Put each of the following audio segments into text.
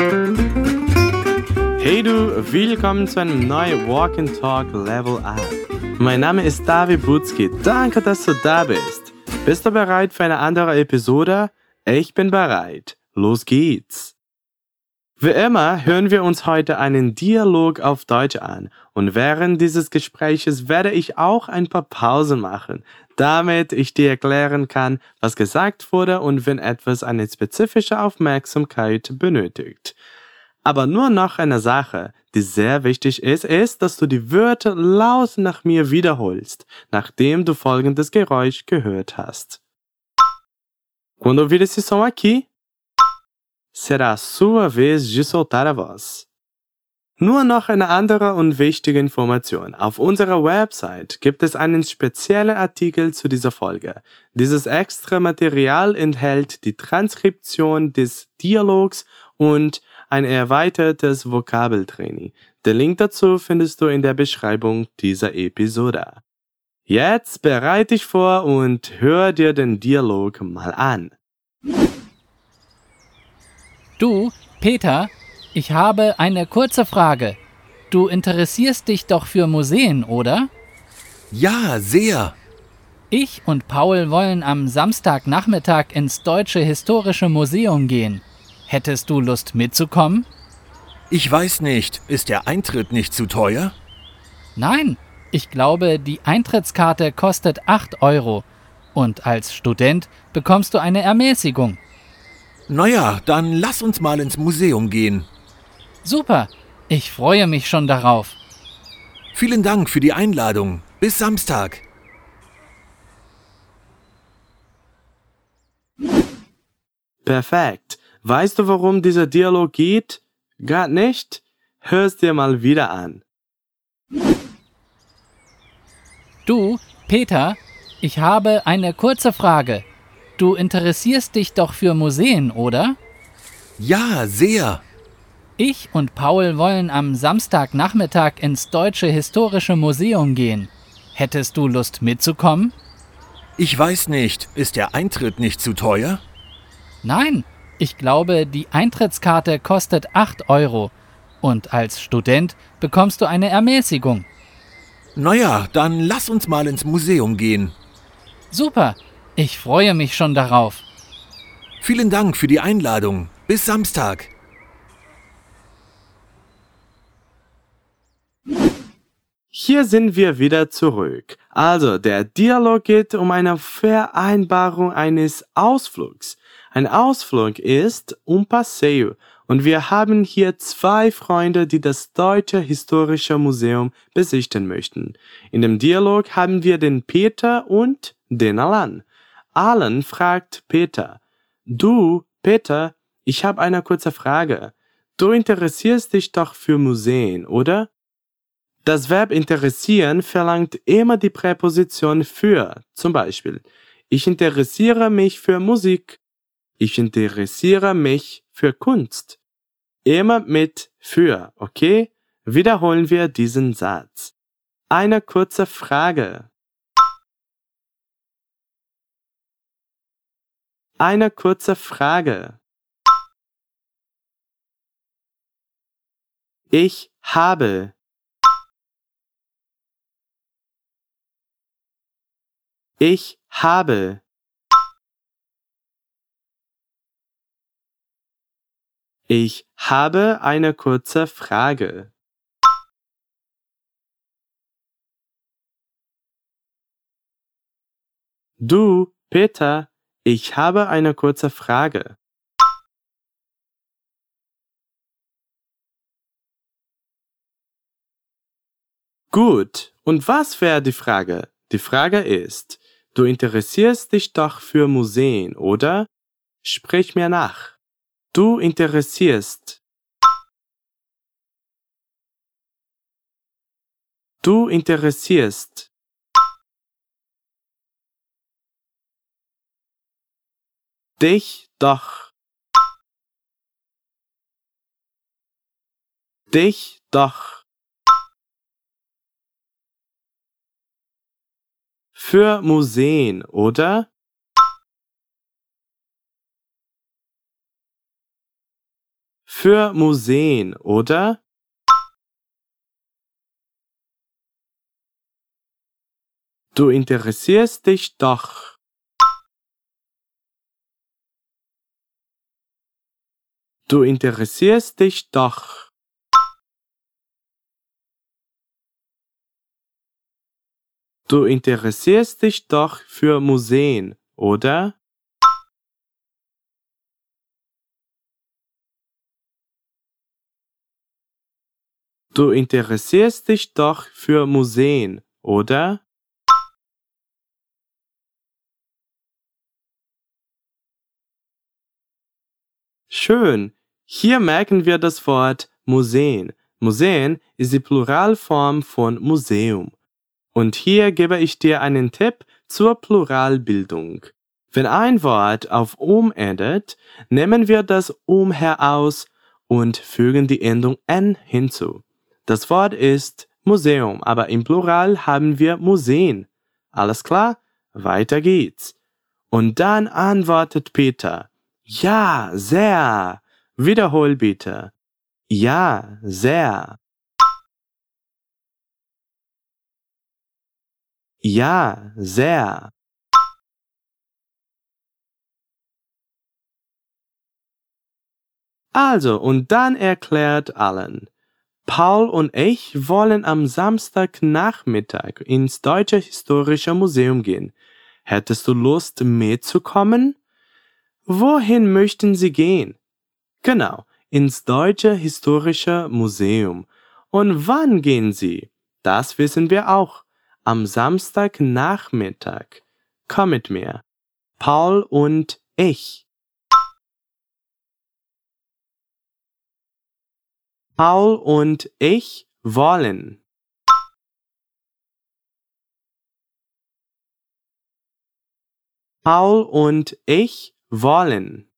Hey du, willkommen zu einem neuen Walk and Talk Level Up. Mein Name ist David Butzki. Danke, dass du da bist. Bist du bereit für eine andere Episode? Ich bin bereit. Los geht's. Wie immer hören wir uns heute einen Dialog auf Deutsch an und während dieses Gespräches werde ich auch ein paar Pausen machen, damit ich dir erklären kann, was gesagt wurde und wenn etwas eine spezifische Aufmerksamkeit benötigt. Aber nur noch eine Sache, die sehr wichtig ist, ist, dass du die Wörter laut nach mir wiederholst, nachdem du folgendes Geräusch gehört hast. Quando ouvir esse som aqui, será a sua vez de soltar a voz. Nur noch eine andere und wichtige Information. Auf unserer Website gibt es einen speziellen Artikel zu dieser Folge. Dieses extra Material enthält die Transkription des Dialogs und ein erweitertes Vokabeltraining. Den Link dazu findest du in der Beschreibung dieser Episode. Jetzt bereite dich vor und hör dir den Dialog mal an. Du, Peter, ich habe eine kurze Frage. Du interessierst dich doch für Museen, oder? Ja, sehr. Ich und Paul wollen am Samstagnachmittag ins Deutsche Historische Museum gehen. Hättest du Lust mitzukommen? Ich weiß nicht, ist der Eintritt nicht zu teuer? Nein, ich glaube, die Eintrittskarte kostet 8 Euro. Und als Student bekommst du eine Ermäßigung. Naja, dann lass uns mal ins Museum gehen. Super, ich freue mich schon darauf. Vielen Dank für die Einladung. Bis Samstag. Perfekt. Weißt du, worum dieser Dialog geht? Gar nicht? Hör's dir mal wieder an. Du, Peter, ich habe eine kurze Frage. Du interessierst dich doch für Museen, oder? Ja, sehr. Ich und Paul wollen am Samstagnachmittag ins Deutsche Historische Museum gehen. Hättest du Lust mitzukommen? Ich weiß nicht, ist der Eintritt nicht zu teuer? Nein, ich glaube, die Eintrittskarte kostet 8 Euro. Und als Student bekommst du eine Ermäßigung. Naja, dann lass uns mal ins Museum gehen. Super, ich freue mich schon darauf. Vielen Dank für die Einladung. Bis Samstag. Hier sind wir wieder zurück. Also, der Dialog geht um eine Vereinbarung eines Ausflugs. Ein Ausflug ist un passeio und wir haben hier zwei Freunde, die das Deutsche Historische Museum besichtigen möchten. In dem Dialog haben wir den Peter und den Alan. Alan fragt Peter, du, Peter, ich habe eine kurze Frage. Du interessierst dich doch für Museen, oder? Das Verb interessieren verlangt immer die Präposition für. Zum Beispiel, ich interessiere mich für Musik. Ich interessiere mich für Kunst. Immer mit für, okay? Wiederholen wir diesen Satz. Eine kurze Frage. Eine kurze Frage. Ich habe. Ich habe. Ich habe eine kurze Frage. Du, Peter, ich habe eine kurze Frage. Gut, und was wäre die Frage? Die Frage ist, du interessierst dich doch für Museen, oder? Sprich mir nach. Du interessierst. Du interessierst. Dich doch. Dich doch. Für Museen, oder? für Museen, oder? Du interessierst dich doch. Du interessierst dich doch. Du interessierst dich doch für Museen, oder? Du interessierst dich doch für Museen, oder? Schön. Hier merken wir das Wort Museen. Museen ist die Pluralform von Museum. Und hier gebe ich dir einen Tipp zur Pluralbildung. Wenn ein Wort auf um endet, nehmen wir das um heraus und fügen die Endung n hinzu. Das Wort ist Museum, aber im Plural haben wir Museen. Alles klar? Weiter geht's. Und dann antwortet Peter. Ja, sehr. Wiederhol bitte. Ja, sehr. Ja, sehr. Also, und dann erklärt allen. Paul und ich wollen am Samstagnachmittag ins Deutsche Historische Museum gehen. Hättest du Lust mitzukommen? Wohin möchten Sie gehen? Genau, ins Deutsche Historische Museum. Und wann gehen Sie? Das wissen wir auch. Am Samstagnachmittag. Komm mit mir. Paul und ich. Paul und ich wollen. Paul und ich wollen.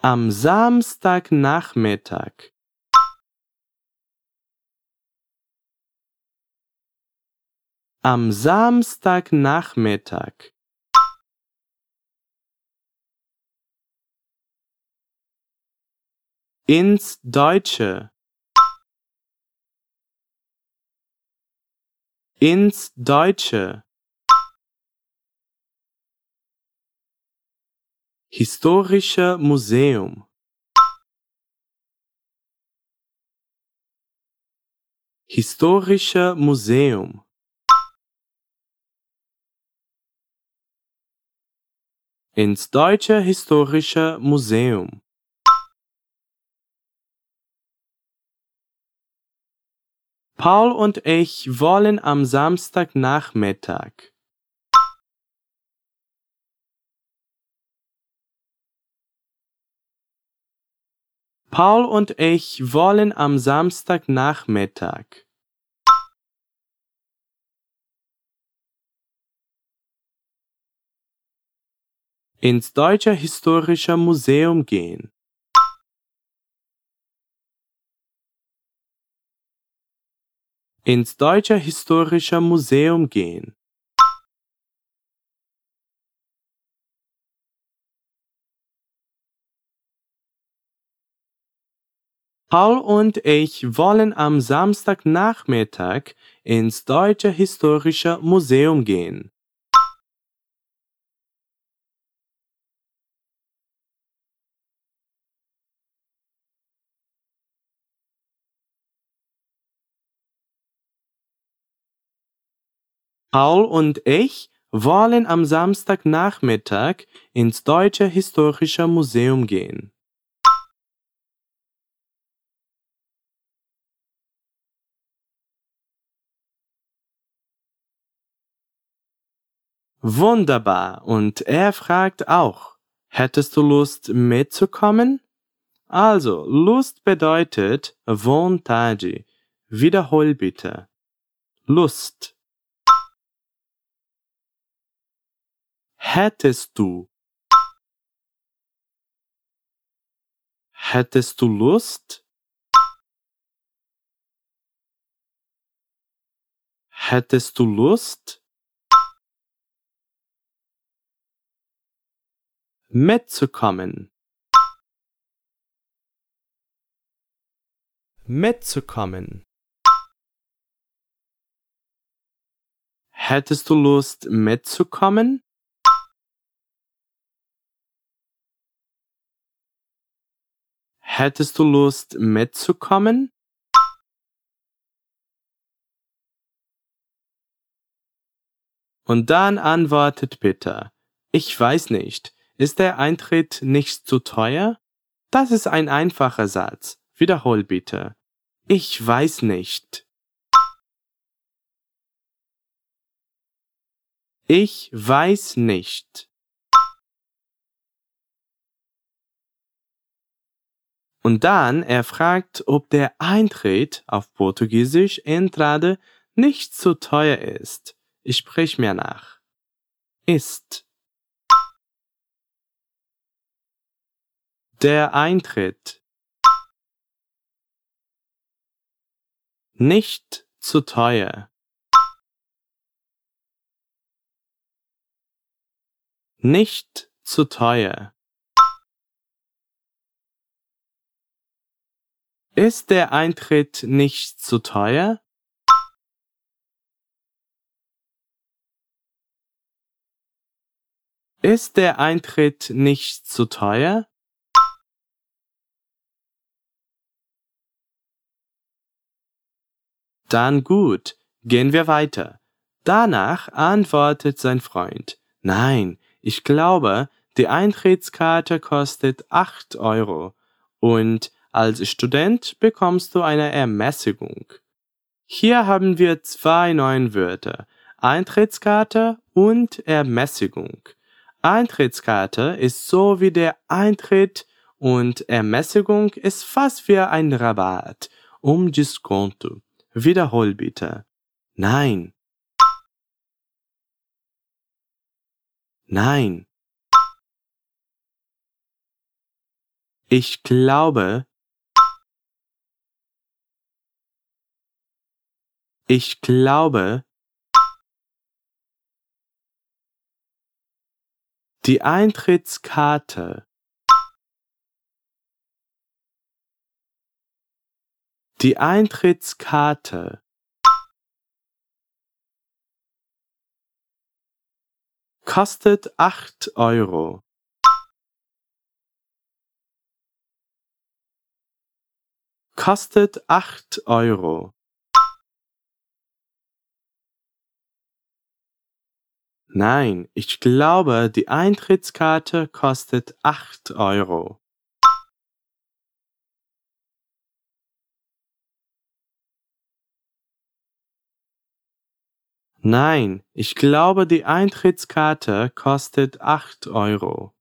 Am Samstagnachmittag. Am Samstagnachmittag. Ins Deutsche. ins Deutsche. Historische Museum. Historische Museum. Ins Deutsche Historische Museum. Paul und ich wollen am Samstagnachmittag. Paul und ich wollen am Samstagnachmittag. ins Deutsche Historische Museum gehen. ins Deutsche Historische Museum gehen. Paul und ich wollen am Samstagnachmittag ins Deutsche Historische Museum gehen. Paul und ich wollen am Samstagnachmittag ins Deutsche Historische Museum gehen. Wunderbar. Und er fragt auch, hättest du Lust mitzukommen? Also, Lust bedeutet vontade. Wiederhol bitte. Lust. hättest du? Hättest du Lust? Hättest du Lust? Mitzukommen. Mitzukommen. Hättest du Lust mitzukommen? Hättest du Lust mitzukommen? Und dann antwortet Peter, ich weiß nicht, ist der Eintritt nicht zu teuer? Das ist ein einfacher Satz. Wiederhol bitte. Ich weiß nicht. Ich weiß nicht. Und dann er fragt, ob der Eintritt auf Portugiesisch Entrade nicht zu teuer ist. Ich sprich mir nach. Ist. Der Eintritt. Nicht zu teuer. Nicht zu teuer. Ist der Eintritt nicht zu teuer? Ist der Eintritt nicht zu teuer? Dann gut, gehen wir weiter. Danach antwortet sein Freund, nein, ich glaube, die Eintrittskarte kostet acht Euro und als Student bekommst du eine Ermäßigung. Hier haben wir zwei neue Wörter, Eintrittskarte und Ermäßigung. Eintrittskarte ist so wie der Eintritt und Ermäßigung ist fast wie ein Rabatt um Diskonto. Wiederhol bitte. Nein. Nein. Ich glaube, ich glaube, Die Eintrittskarte Die Eintrittskarte kostet acht Euro. Kostet acht Euro. Nein, ich glaube, die Eintrittskarte kostet acht Euro. Nein, ich glaube, die Eintrittskarte kostet acht Euro.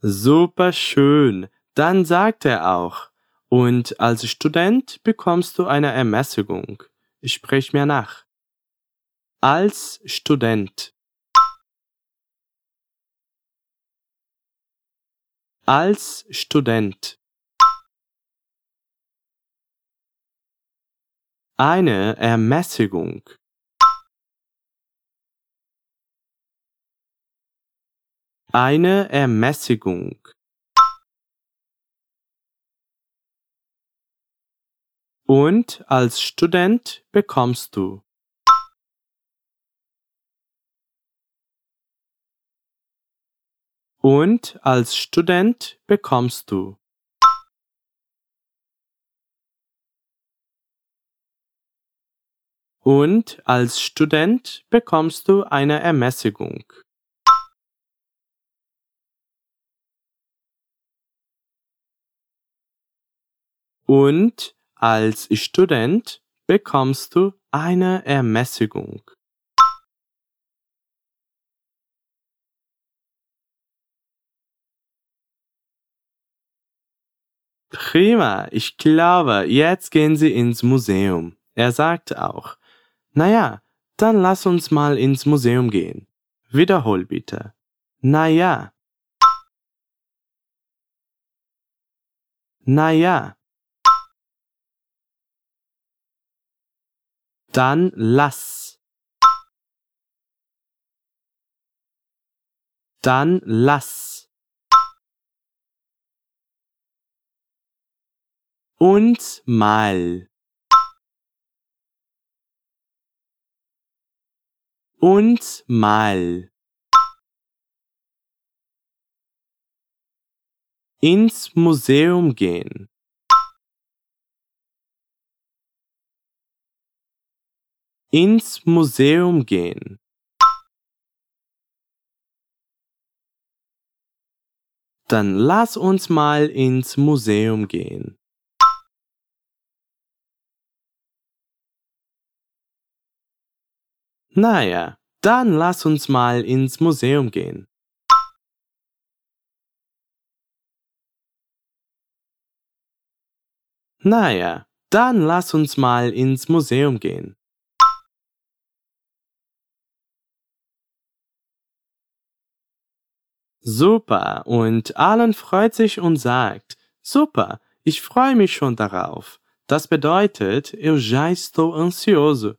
Super schön. Dann sagt er auch, und als Student bekommst du eine Ermäßigung. Ich sprich mir nach. Als Student. Als Student. Eine Ermäßigung. Eine Ermäßigung. Und als Student bekommst du Und als Student bekommst du Und als Student bekommst du eine Ermäßigung. Und als Student bekommst du eine Ermäßigung. Prima, ich glaube, jetzt gehen Sie ins Museum. Er sagte auch, naja, dann lass uns mal ins Museum gehen. Wiederhol bitte. Naja. Naja. Dann lass. Dann lass. Und mal. Und mal. Ins Museum gehen. Ins Museum gehen. Dann lass uns mal ins Museum gehen. Naja, dann lass uns mal ins Museum gehen. Naja, dann lass uns mal ins Museum gehen. Super, und Alan freut sich und sagt, super, ich freue mich schon darauf. Das bedeutet, eu já estou ansioso.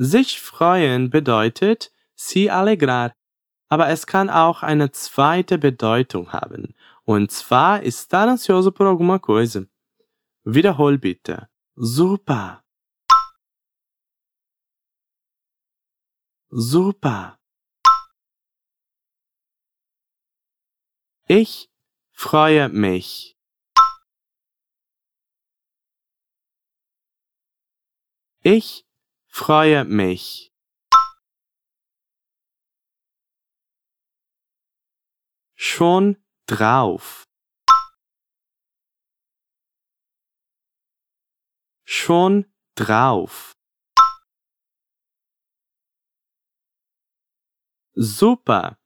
Sich freuen bedeutet se alegrar. Aber es kann auch eine zweite Bedeutung haben. Und zwar estar ansioso por alguma coisa. Wiederhol bitte. Super. Super. Ich freue mich. Ich freue mich. Schon drauf. Schon drauf. Super.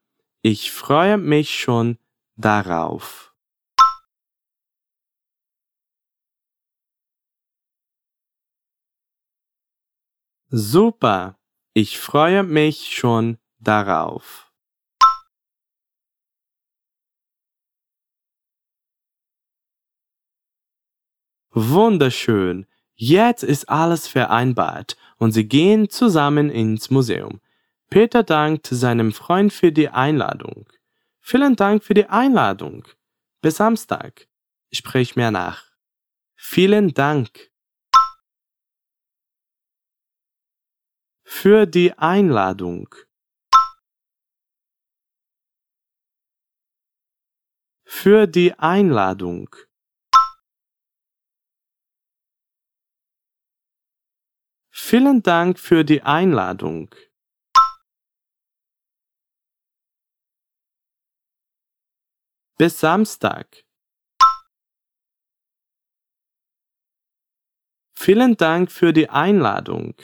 Ich freue mich schon darauf. Super, ich freue mich schon darauf. Wunderschön, jetzt ist alles vereinbart und sie gehen zusammen ins Museum. Peter dankt seinem Freund für die Einladung. Vielen Dank für die Einladung. Bis Samstag. Sprich mir nach. Vielen Dank. Für die Einladung. Für die Einladung. Vielen Dank für die Einladung. Bis Samstag. Vielen Dank für die Einladung.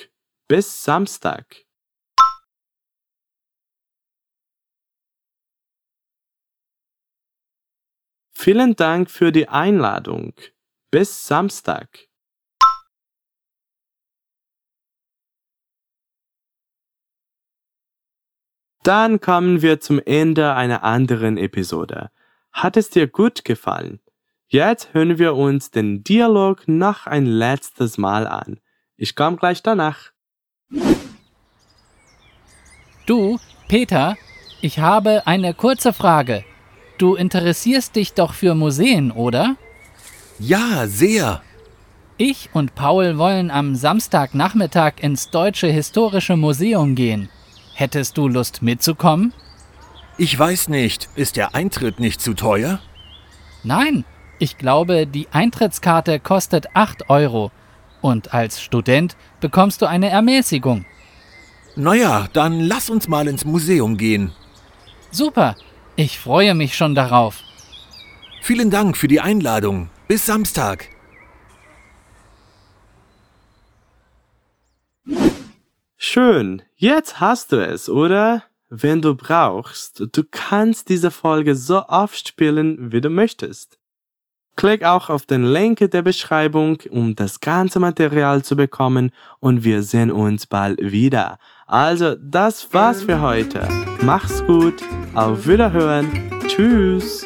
Bis Samstag. Vielen Dank für die Einladung. Bis Samstag. Dann kommen wir zum Ende einer anderen Episode. Hat es dir gut gefallen? Jetzt hören wir uns den Dialog noch ein letztes Mal an. Ich komme gleich danach. Du, Peter, ich habe eine kurze Frage. Du interessierst dich doch für Museen, oder? Ja, sehr. Ich und Paul wollen am Samstagnachmittag ins Deutsche Historische Museum gehen. Hättest du Lust mitzukommen? Ich weiß nicht, ist der Eintritt nicht zu teuer? Nein, ich glaube, die Eintrittskarte kostet 8 Euro. Und als Student bekommst du eine Ermäßigung. Naja, dann lass uns mal ins Museum gehen. Super, ich freue mich schon darauf. Vielen Dank für die Einladung. Bis Samstag. Schön, jetzt hast du es, oder? Wenn du brauchst, du kannst diese Folge so oft spielen, wie du möchtest. Klick auch auf den Link in der Beschreibung, um das ganze Material zu bekommen und wir sehen uns bald wieder. Also, das war's für heute. Mach's gut, auf Wiederhören, tschüss.